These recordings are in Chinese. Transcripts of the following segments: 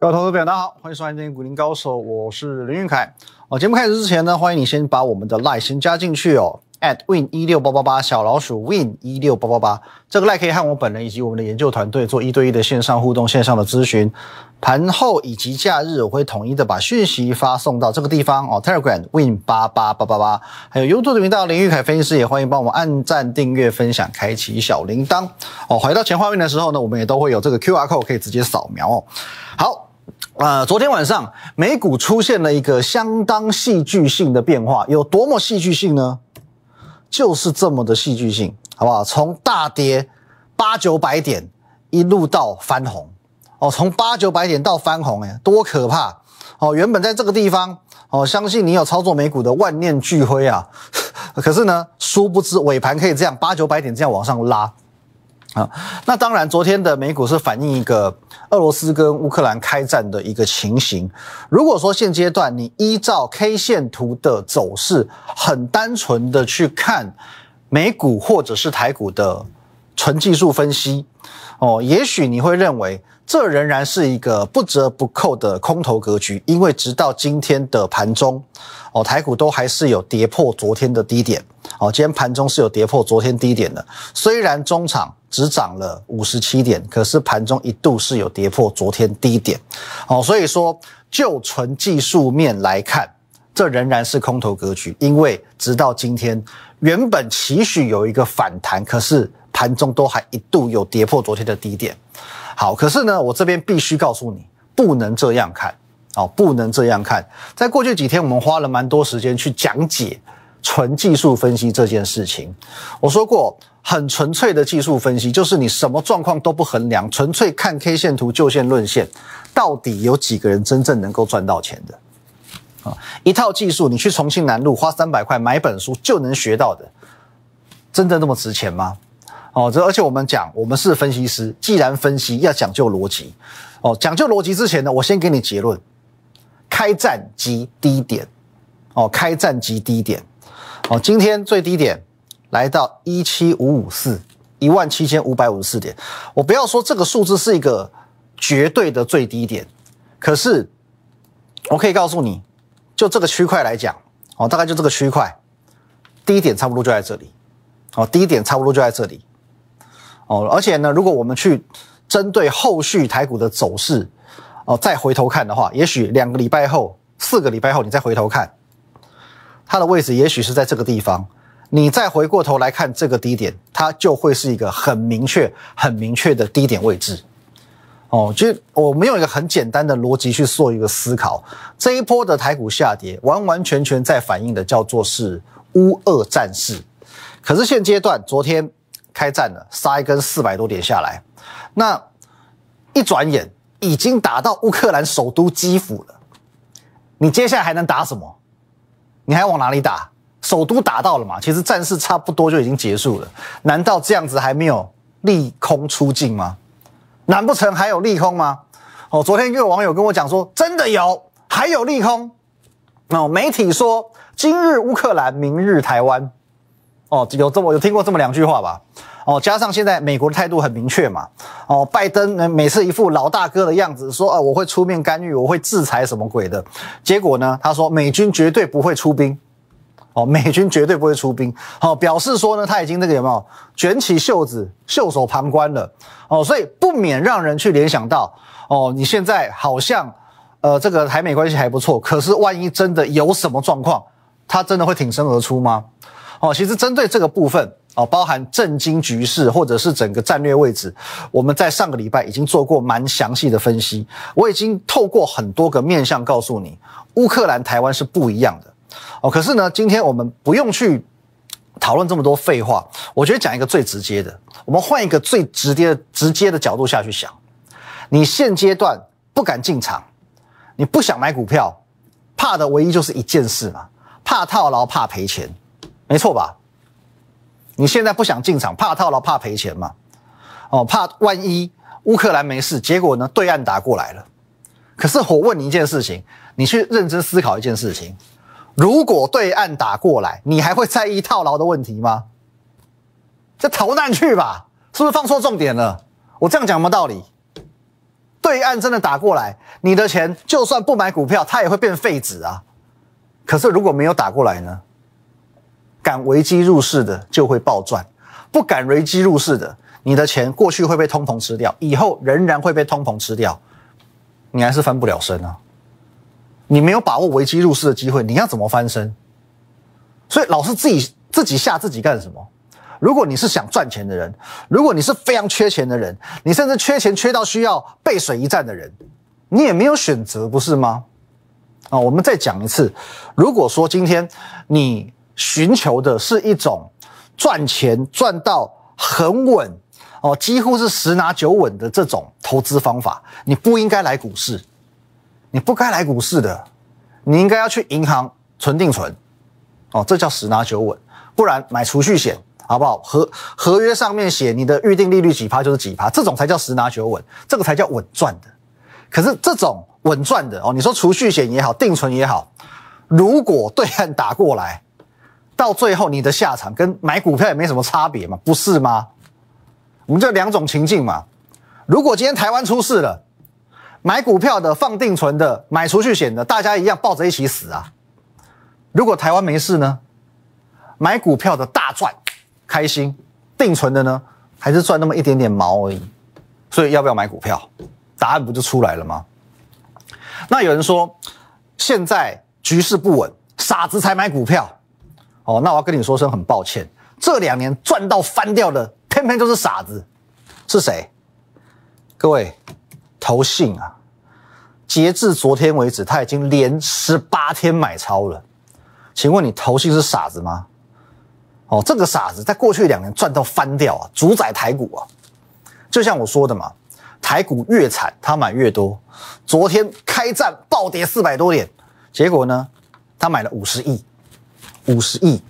各位投资朋友，大家好，欢迎收看今天股林高手，我是林运凯。哦，节目开始之前呢，欢迎你先把我们的 line 先加进去哦，at win 一六八八八小老鼠 win 一六八八八，这个 line 可以和我本人以及我们的研究团队做一对一的线上互动、线上的咨询。盘后以及假日，我会统一的把讯息发送到这个地方哦，Telegram win 八八八八八，还有 YouTube 的频道林玉凯分析师也欢迎帮我们按赞、订阅、分享、开启小铃铛哦。回到前画面的时候呢，我们也都会有这个 QR code 可以直接扫描哦。好。呃，昨天晚上美股出现了一个相当戏剧性的变化，有多么戏剧性呢？就是这么的戏剧性，好不好？从大跌八九百点一路到翻红，哦，从八九百点到翻红，哎，多可怕！哦，原本在这个地方，哦，相信你有操作美股的万念俱灰啊，可是呢，殊不知尾盘可以这样八九百点这样往上拉。啊，那当然，昨天的美股是反映一个俄罗斯跟乌克兰开战的一个情形。如果说现阶段你依照 K 线图的走势，很单纯的去看美股或者是台股的纯技术分析，哦，也许你会认为这仍然是一个不折不扣的空头格局，因为直到今天的盘中，哦，台股都还是有跌破昨天的低点。哦，今天盘中是有跌破昨天低点的，虽然中场只涨了五十七点，可是盘中一度是有跌破昨天低点。哦，所以说就纯技术面来看，这仍然是空头格局，因为直到今天原本期许有一个反弹，可是盘中都还一度有跌破昨天的低点。好，可是呢，我这边必须告诉你，不能这样看，哦，不能这样看。在过去几天，我们花了蛮多时间去讲解。纯技术分析这件事情，我说过，很纯粹的技术分析，就是你什么状况都不衡量，纯粹看 K 线图就线论线，到底有几个人真正能够赚到钱的？啊，一套技术，你去重庆南路花三百块买本书就能学到的，真的那么值钱吗？哦，这而且我们讲，我们是分析师，既然分析要讲究逻辑，哦，讲究逻辑之前呢，我先给你结论：开战即低点，哦，开战即低点。哦，今天最低点来到一七五五四一万七千五百五十四点。我不要说这个数字是一个绝对的最低点，可是我可以告诉你，就这个区块来讲，哦，大概就这个区块，低点差不多就在这里。哦，低点差不多就在这里。哦，而且呢，如果我们去针对后续台股的走势，哦，再回头看的话，也许两个礼拜后、四个礼拜后，你再回头看。它的位置也许是在这个地方，你再回过头来看这个低点，它就会是一个很明确、很明确的低点位置。哦，就我们用一个很简单的逻辑去做一个思考，这一波的台股下跌，完完全全在反映的叫做是乌俄战事。可是现阶段，昨天开战了，杀一根四百多点下来，那一转眼已经打到乌克兰首都基辅了，你接下来还能打什么？你还往哪里打？首都打到了嘛？其实战事差不多就已经结束了。难道这样子还没有利空出尽吗？难不成还有利空吗？哦，昨天又有网友跟我讲说，真的有，还有利空。哦，媒体说今日乌克兰，明日台湾。哦，有这么有听过这么两句话吧？哦，加上现在美国的态度很明确嘛。哦，拜登每次一副老大哥的样子，说啊我会出面干预，我会制裁什么鬼的。结果呢，他说美军绝对不会出兵。哦，美军绝对不会出兵。哦，表示说呢，他已经那个有没有卷起袖子袖手旁观了。哦，所以不免让人去联想到，哦，你现在好像呃这个台美关系还不错，可是万一真的有什么状况，他真的会挺身而出吗？哦，其实针对这个部分。哦，包含震惊局势或者是整个战略位置，我们在上个礼拜已经做过蛮详细的分析。我已经透过很多个面向告诉你，乌克兰、台湾是不一样的。哦，可是呢，今天我们不用去讨论这么多废话。我觉得讲一个最直接的，我们换一个最直接、直接的角度下去想。你现阶段不敢进场，你不想买股票，怕的唯一就是一件事嘛，怕套牢，怕赔钱，没错吧？你现在不想进场，怕套牢，怕赔钱嘛？哦，怕万一乌克兰没事，结果呢，对岸打过来了。可是我问你一件事情，你去认真思考一件事情：如果对岸打过来，你还会在意套牢的问题吗？这逃难去吧，是不是放错重点了？我这样讲有没道理？对岸真的打过来，你的钱就算不买股票，它也会变废纸啊。可是如果没有打过来呢？敢危机入市的就会暴赚，不敢危机入市的，你的钱过去会被通膨吃掉，以后仍然会被通膨吃掉，你还是翻不了身啊。你没有把握危机入市的机会，你要怎么翻身？所以老是自己自己吓自己干什么？如果你是想赚钱的人，如果你是非常缺钱的人，你甚至缺钱缺到需要背水一战的人，你也没有选择，不是吗？啊，我们再讲一次，如果说今天你寻求的是一种赚钱赚到很稳哦，几乎是十拿九稳的这种投资方法，你不应该来股市，你不该来股市的，你应该要去银行存定存，哦，这叫十拿九稳，不然买储蓄险。好不好？合合约上面写你的预定利率几趴就是几趴，这种才叫十拿九稳，这个才叫稳赚的。可是这种稳赚的哦，你说储蓄险也好，定存也好，如果对岸打过来，到最后你的下场跟买股票也没什么差别嘛，不是吗？我们就两种情境嘛。如果今天台湾出事了，买股票的、放定存的、买储蓄险的，大家一样抱着一起死啊。如果台湾没事呢，买股票的大赚。开心，定存的呢，还是赚那么一点点毛而已，所以要不要买股票？答案不就出来了吗？那有人说，现在局势不稳，傻子才买股票。哦，那我要跟你说声很抱歉，这两年赚到翻掉的，偏偏就是傻子，是谁？各位，投信啊，截至昨天为止，他已经连十八天买超了，请问你投信是傻子吗？哦，这个傻子在过去两年赚到翻掉啊，主宰台股啊，就像我说的嘛，台股越惨他买越多。昨天开战暴跌四百多点，结果呢，他买了五十亿，五十亿。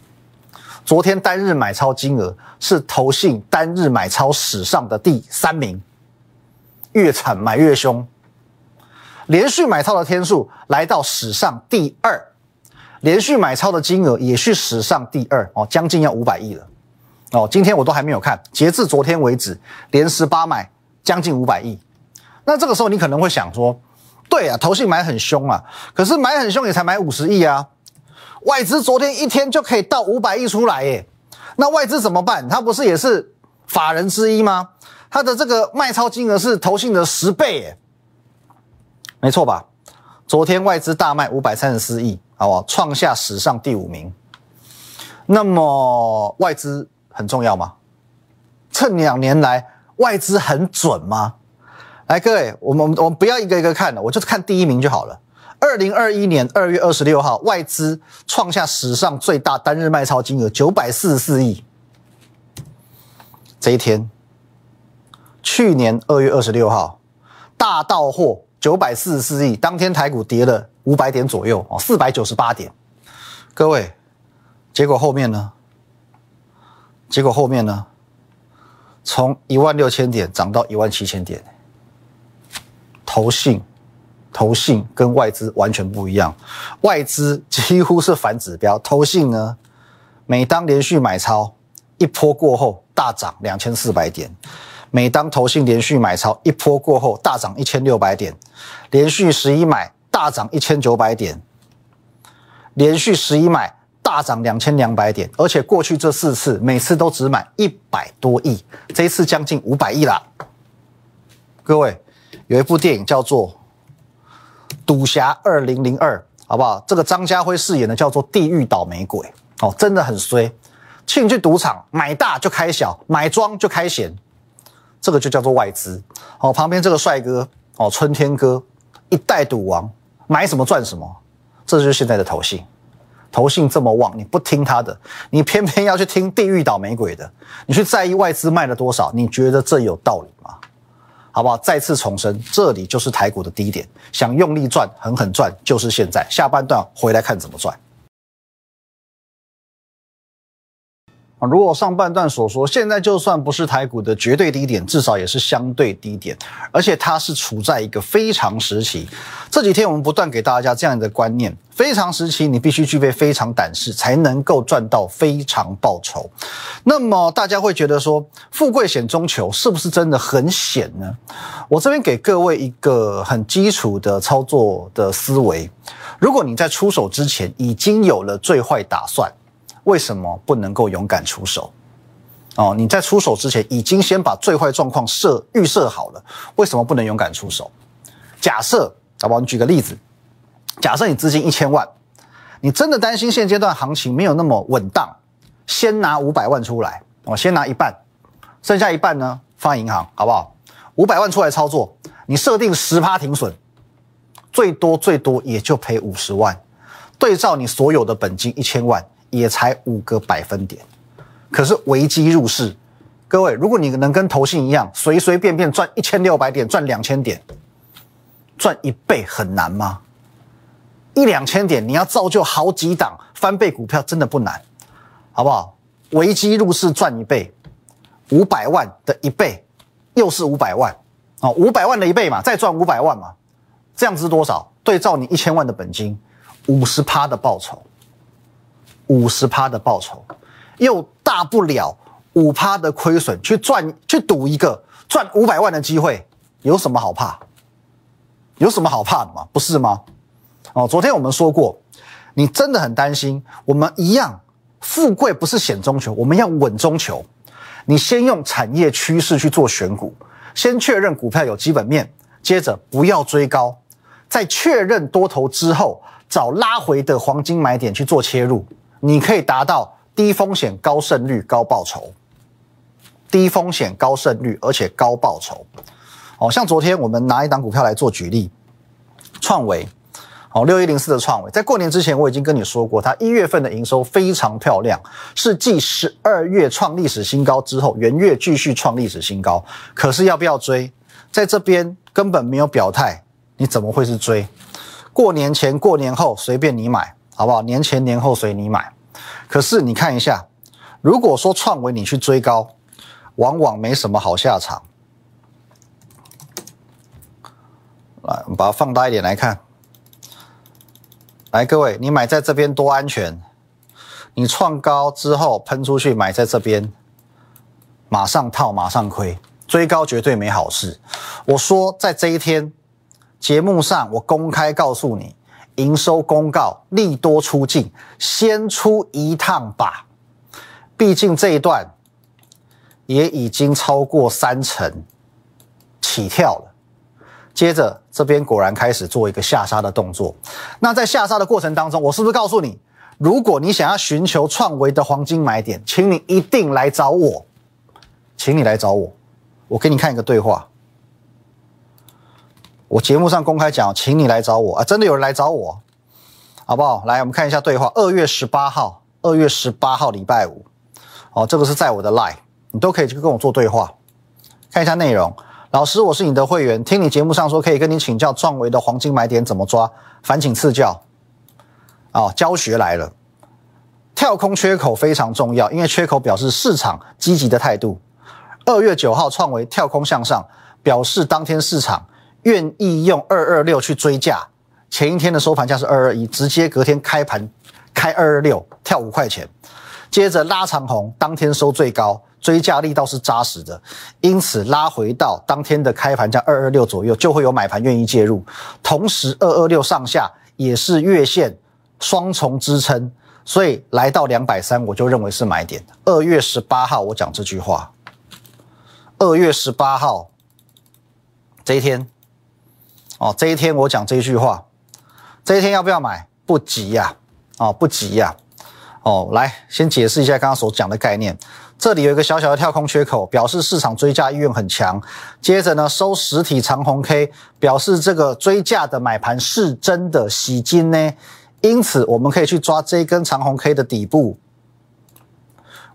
昨天单日买超金额是投信单日买超史上的第三名，越惨买越凶，连续买超的天数来到史上第二。连续买超的金额也是史上第二哦，将近要五百亿了哦。今天我都还没有看，截至昨天为止，连十八买将近五百亿。那这个时候你可能会想说，对啊，投信买很凶啊，可是买很凶也才买五十亿啊。外资昨天一天就可以到五百亿出来耶，那外资怎么办？他不是也是法人之一吗？他的这个卖超金额是投信的十倍耶，没错吧？昨天外资大卖五百三十四亿。好，创下史上第五名。那么外资很重要吗？这两年来外资很准吗？来，各位，我们我们不要一个一个看了，我就看第一名就好了。二零二一年二月二十六号，外资创下史上最大单日卖超金额九百四十四亿。这一天，去年二月二十六号，大到货九百四十四亿，当天台股跌了。五百点左右哦，四百九十八点，各位，结果后面呢？结果后面呢？从一万六千点涨到一万七千点，投信，投信跟外资完全不一样，外资几乎是反指标，投信呢，每当连续买超一波过后大涨两千四百点，每当投信连续买超一波过后大涨一千六百点，连续十一买。大涨一千九百点，连续十一买大涨两千两百点，而且过去这四次每次都只买一百多亿，这一次将近五百亿啦。各位，有一部电影叫做《赌侠二零零二》，好不好？这个张家辉饰演的叫做“地狱倒霉鬼”，哦，真的很衰。进去赌场买大就开小，买庄就开闲，这个就叫做外资。哦，旁边这个帅哥，哦，春天哥，一代赌王。买什么赚什么，这就是现在的投信。投信这么旺，你不听他的，你偏偏要去听地狱倒霉鬼的。你去在意外资卖了多少，你觉得这有道理？好不好？再次重申，这里就是台股的低点，想用力赚、狠狠赚，就是现在。下半段回来看怎么赚。如果上半段所说，现在就算不是台股的绝对低点，至少也是相对低点，而且它是处在一个非常时期。这几天我们不断给大家这样的观念：非常时期，你必须具备非常胆识，才能够赚到非常报酬。那么大家会觉得说，富贵险中求，是不是真的很险呢？我这边给各位一个很基础的操作的思维：如果你在出手之前已经有了最坏打算。为什么不能够勇敢出手？哦，你在出手之前已经先把最坏状况设预设好了，为什么不能勇敢出手？假设，好不好？你举个例子，假设你资金一千万，你真的担心现阶段行情没有那么稳当，先拿五百万出来，我先拿一半，剩下一半呢放银行，好不好？五百万出来操作，你设定十趴停损，最多最多也就赔五十万，对照你所有的本金一千万。也才五个百分点，可是危机入市，各位，如果你能跟投信一样，随随便便赚一千六百点，赚两千点，赚一倍很难吗？一两千点，你要造就好几档翻倍股票，真的不难，好不好？危机入市赚一倍，五百万的一倍，又是五百万，哦，五百万的一倍嘛，再赚五百万嘛，这样子是多少？对照你一千万的本金，五十趴的报酬。五十趴的报酬，又大不了五趴的亏损，去赚去赌一个赚五百万的机会，有什么好怕？有什么好怕的吗？不是吗？哦，昨天我们说过，你真的很担心，我们一样，富贵不是险中求，我们要稳中求。你先用产业趋势去做选股，先确认股票有基本面，接着不要追高，在确认多头之后，找拉回的黄金买点去做切入。你可以达到低风险高胜率高报酬，低风险高胜率而且高报酬。哦，像昨天我们拿一档股票来做举例，创维，哦，六一零四的创维，在过年之前我已经跟你说过，它一月份的营收非常漂亮，是继十二月创历史新高之后，元月继续创历史新高。可是要不要追？在这边根本没有表态，你怎么会是追？过年前、过年后随便你买。好不好？年前年后随你买，可是你看一下，如果说创维你去追高，往往没什么好下场。来，我们把它放大一点来看。来，各位，你买在这边多安全？你创高之后喷出去买在这边，马上套，马上亏，追高绝对没好事。我说在这一天节目上，我公开告诉你。营收公告利多出尽，先出一趟吧。毕竟这一段也已经超过三成起跳了。接着这边果然开始做一个下杀的动作。那在下杀的过程当中，我是不是告诉你，如果你想要寻求创维的黄金买点，请你一定来找我，请你来找我，我给你看一个对话。我节目上公开讲，请你来找我啊！真的有人来找我，好不好？来，我们看一下对话。二月十八号，二月十八号礼拜五，哦，这个是在我的 line，你都可以去跟我做对话。看一下内容，老师，我是你的会员，听你节目上说可以跟你请教创维的黄金买点怎么抓，烦请赐教。哦，教学来了，跳空缺口非常重要，因为缺口表示市场积极的态度。二月九号创维跳空向上，表示当天市场。愿意用二二六去追价，前一天的收盘价是二二一，直接隔天开盘开二二六，跳五块钱，接着拉长红，当天收最高，追价力道是扎实的，因此拉回到当天的开盘价二二六左右，就会有买盘愿意介入。同时二二六上下也是月线双重支撑，所以来到两百三，我就认为是买点。二月十八号我讲这句话，二月十八号这一天。哦，这一天我讲这句话，这一天要不要买？不急呀，哦，不急呀，哦，来先解释一下刚刚所讲的概念。这里有一个小小的跳空缺口，表示市场追加意愿很强。接着呢，收实体长红 K，表示这个追价的买盘是真的洗金呢。因此，我们可以去抓这一根长红 K 的底部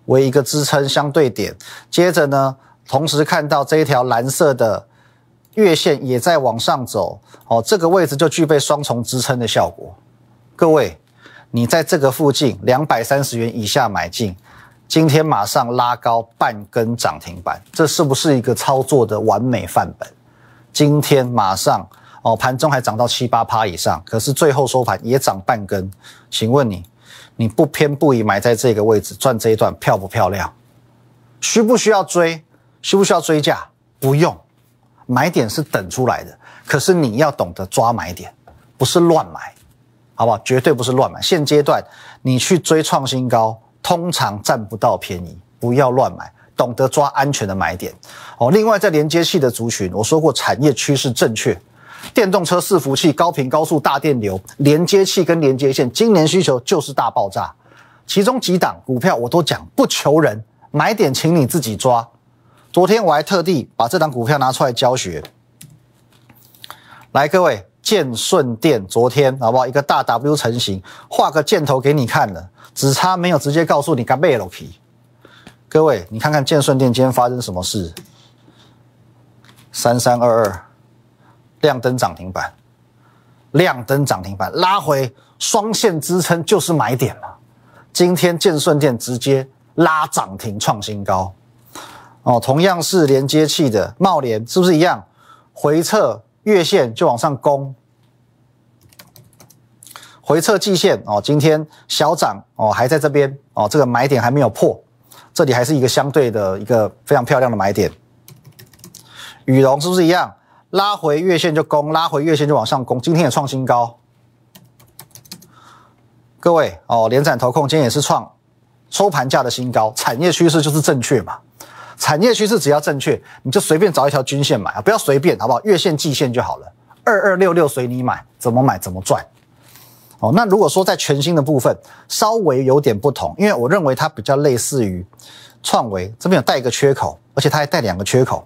为一个支撑相对点。接着呢，同时看到这一条蓝色的。月线也在往上走，哦，这个位置就具备双重支撑的效果。各位，你在这个附近两百三十元以下买进，今天马上拉高半根涨停板，这是不是一个操作的完美范本？今天马上哦，盘中还涨到七八趴以上，可是最后收盘也涨半根。请问你，你不偏不倚买在这个位置赚这一段漂不漂亮？需不需要追？需不需要追价？不用，买点是等出来的。可是你要懂得抓买点，不是乱买，好不好？绝对不是乱买。现阶段你去追创新高。通常占不到便宜，不要乱买，懂得抓安全的买点哦。另外，在连接器的族群，我说过产业趋势正确，电动车伺服器、高频高速大电流、连接器跟连接线，今年需求就是大爆炸。其中几档股票我都讲不求人，买点请你自己抓。昨天我还特地把这档股票拿出来教学，来各位，建顺电昨天好不好？一个大 W 成型，画个箭头给你看了。只差没有直接告诉你该背了。各位，你看看建顺店今天发生什么事？三三二二，亮灯涨停板，亮灯涨停板拉回双线支撑就是买点了。今天建顺店直接拉涨停创新高。哦，同样是连接器的茂联是不是一样？回撤月线就往上攻。回撤季线哦，今天小涨哦，还在这边哦，这个买点还没有破，这里还是一个相对的一个非常漂亮的买点。羽绒是不是一样？拉回月线就攻，拉回月线就往上攻，今天也创新高。各位哦，连展投控今天也是创收盘价的新高，产业趋势就是正确嘛？产业趋势只要正确，你就随便找一条均线买啊，不要随便好不好？月线、季线就好了，二二六六随你买，怎么买怎么赚。哦，那如果说在全新的部分稍微有点不同，因为我认为它比较类似于创维这边有带一个缺口，而且它还带两个缺口，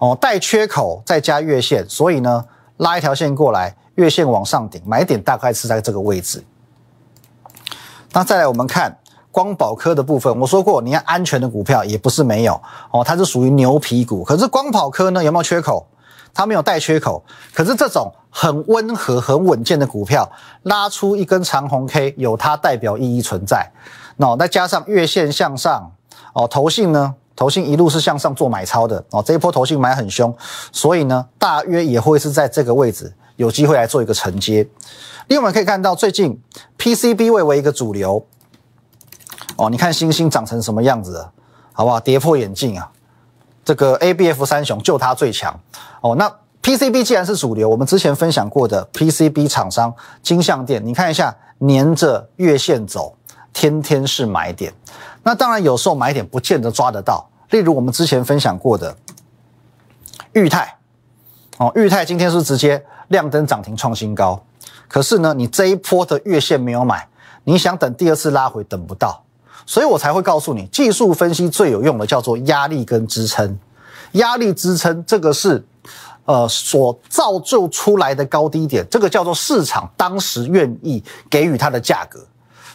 哦，带缺口再加月线，所以呢拉一条线过来，月线往上顶，买点大概是在这个位置。那再来我们看光宝科的部分，我说过你要安全的股票也不是没有哦，它是属于牛皮股，可是光宝科呢有没有缺口？它没有带缺口，可是这种很温和、很稳健的股票拉出一根长红 K，有它代表意义存在。那再加上月线向上，哦，头信呢，头信一路是向上做买超的，哦，这一波头信买很凶，所以呢，大约也会是在这个位置有机会来做一个承接。另外我们可以看到，最近 PCB 位为一个主流，哦，你看星星长成什么样子，好不好？跌破眼镜啊！这个 A B F 三雄就它最强哦。那 P C B 既然是主流，我们之前分享过的 P C B 厂商金相店，你看一下，沿着月线走，天天是买点。那当然有时候买点不见得抓得到，例如我们之前分享过的裕泰哦，裕泰今天是直接亮灯涨停创新高，可是呢，你这一波的月线没有买，你想等第二次拉回等不到。所以我才会告诉你，技术分析最有用的叫做压力跟支撑。压力支撑这个是，呃，所造就出来的高低点，这个叫做市场当时愿意给予它的价格。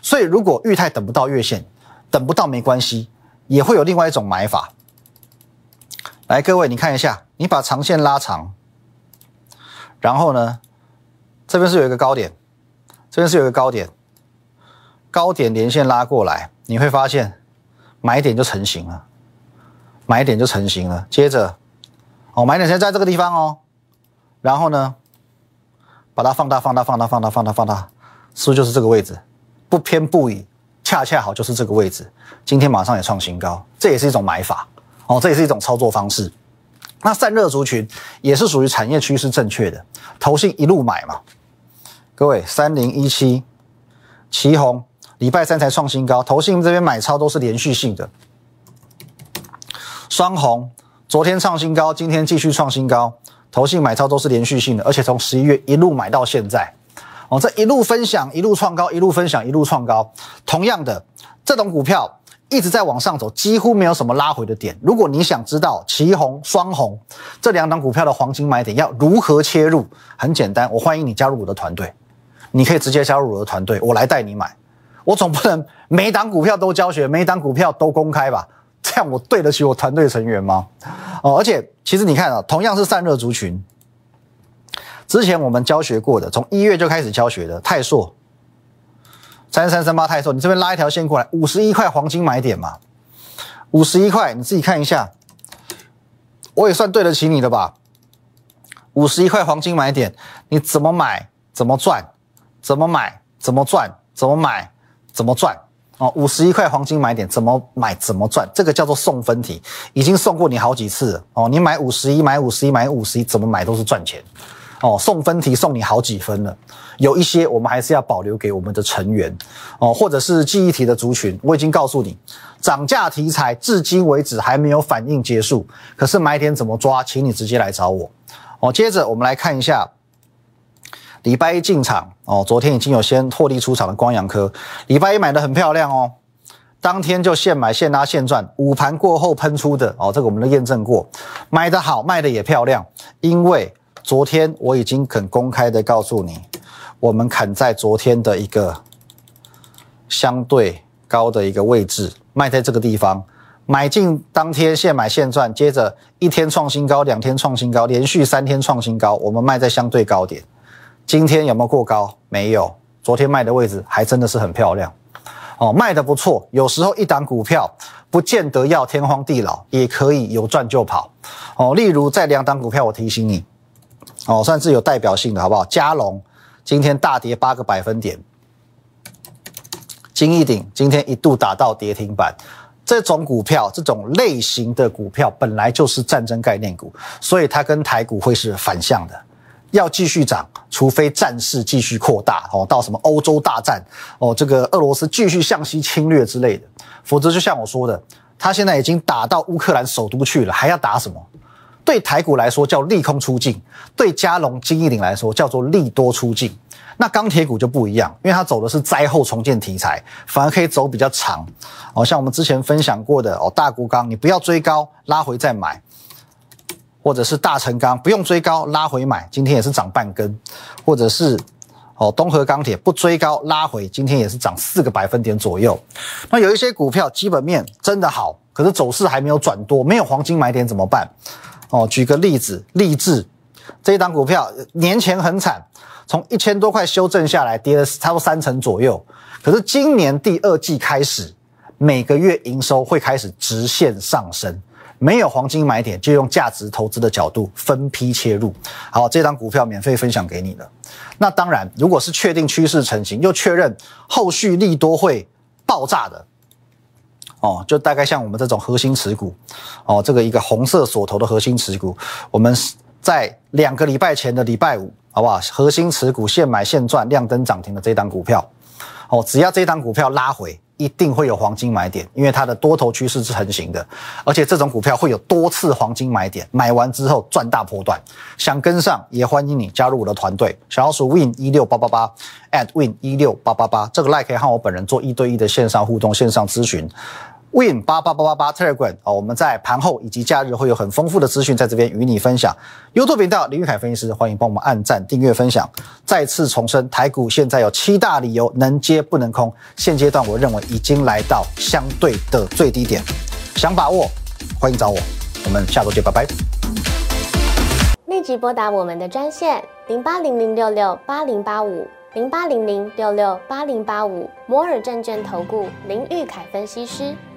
所以如果裕泰等不到月线，等不到没关系，也会有另外一种买法。来，各位你看一下，你把长线拉长，然后呢，这边是有一个高点，这边是有一个高点，高点连线拉过来。你会发现，买点就成型了，买点就成型了。接着，哦，买点现在在这个地方哦，然后呢，把它放大、放大、放大、放大、放大、放大，是不是就是这个位置？不偏不倚，恰恰好就是这个位置。今天马上也创新高，这也是一种买法哦，这也是一种操作方式。那散热族群也是属于产业趋势正确的，投信一路买嘛。各位，三零一七，旗宏。礼拜三才创新高，投信这边买超都是连续性的。双红昨天创新高，今天继续创新高，投信买超都是连续性的，而且从十一月一路买到现在，哦，这一路分享一路创高，一路分享一路创高。同样的，这种股票一直在往上走，几乎没有什么拉回的点。如果你想知道旗红、双红这两档股票的黄金买点要如何切入，很简单，我欢迎你加入我的团队，你可以直接加入我的团队，我来带你买。我总不能每档股票都教学，每档股票都公开吧？这样我对得起我团队成员吗？哦，而且其实你看啊，同样是散热族群，之前我们教学过的，从一月就开始教学的泰硕，三三三八泰硕，你这边拉一条线过来，五十一块黄金买点嘛？五十一块，你自己看一下，我也算对得起你的吧？五十一块黄金买点，你怎么买怎么赚，怎么买怎么赚，怎么买怎么赚哦！五十一块黄金买点，怎么买怎么赚，这个叫做送分题，已经送过你好几次了哦。你买五十一，买五十一，买五十一，怎么买都是赚钱哦。送分题送你好几分了，有一些我们还是要保留给我们的成员哦，或者是记忆题的族群。我已经告诉你，涨价题材至今为止还没有反应结束，可是买点怎么抓，请你直接来找我。哦，接着我们来看一下礼拜一进场哦，昨天已经有先获利出场的光阳科，礼拜一买的很漂亮哦，当天就现买现拉现赚，午盘过后喷出的哦，这个我们都验证过，买的好，卖的也漂亮，因为昨天我已经很公开的告诉你，我们砍在昨天的一个相对高的一个位置，卖在这个地方。买进当天现买现赚，接着一天创新高，两天创新高，连续三天创新高，我们卖在相对高点。今天有没有过高？没有。昨天卖的位置还真的是很漂亮，哦，卖的不错。有时候一档股票不见得要天荒地老，也可以有赚就跑。哦，例如在两档股票，我提醒你，哦，算是有代表性的，好不好？嘉龙今天大跌八个百分点，金一鼎今天一度打到跌停板。这种股票，这种类型的股票本来就是战争概念股，所以它跟台股会是反向的，要继续涨，除非战事继续扩大哦，到什么欧洲大战哦，这个俄罗斯继续向西侵略之类的，否则就像我说的，他现在已经打到乌克兰首都去了，还要打什么？对台股来说叫利空出尽，对加龙、金一鼎来说叫做利多出尽。那钢铁股就不一样，因为它走的是灾后重建题材，反而可以走比较长。哦，像我们之前分享过的哦，大股钢你不要追高，拉回再买；或者是大成钢不用追高，拉回买，今天也是涨半根；或者是哦东河钢铁不追高拉回，今天也是涨四个百分点左右。那有一些股票基本面真的好，可是走势还没有转多，没有黄金买点怎么办？哦，举个例子，励志这一档股票年前很惨。从一千多块修正下来，跌了差不多三成左右。可是今年第二季开始，每个月营收会开始直线上升。没有黄金买点，就用价值投资的角度分批切入。好，这张股票免费分享给你了。那当然，如果是确定趋势成型，又确认后续利多会爆炸的，哦，就大概像我们这种核心持股，哦，这个一个红色锁头的核心持股，我们在两个礼拜前的礼拜五。好不好？核心持股现买现赚，亮灯涨停的这档股票，哦，只要这档股票拉回，一定会有黄金买点，因为它的多头趋势是横行的，而且这种股票会有多次黄金买点，买完之后赚大波段。想跟上，也欢迎你加入我的团队，小老鼠 win 一六八八八 at win 一六八八八，这个 like 可以和我本人做一对一的线上互动、线上咨询。Win 八八八八八 Telegram 哦，我们在盘后以及假日会有很丰富的资讯在这边与你分享。YouTube 频道林玉凯分析师，欢迎帮我们按赞、订阅、分享。再次重申，台股现在有七大理由能接不能空，现阶段我认为已经来到相对的最低点，想把握欢迎找我。我们下周见，拜拜。立即拨打我们的专线零八零零六六八零八五零八零零六六八零八五摩尔证券投顾林玉凯分析师。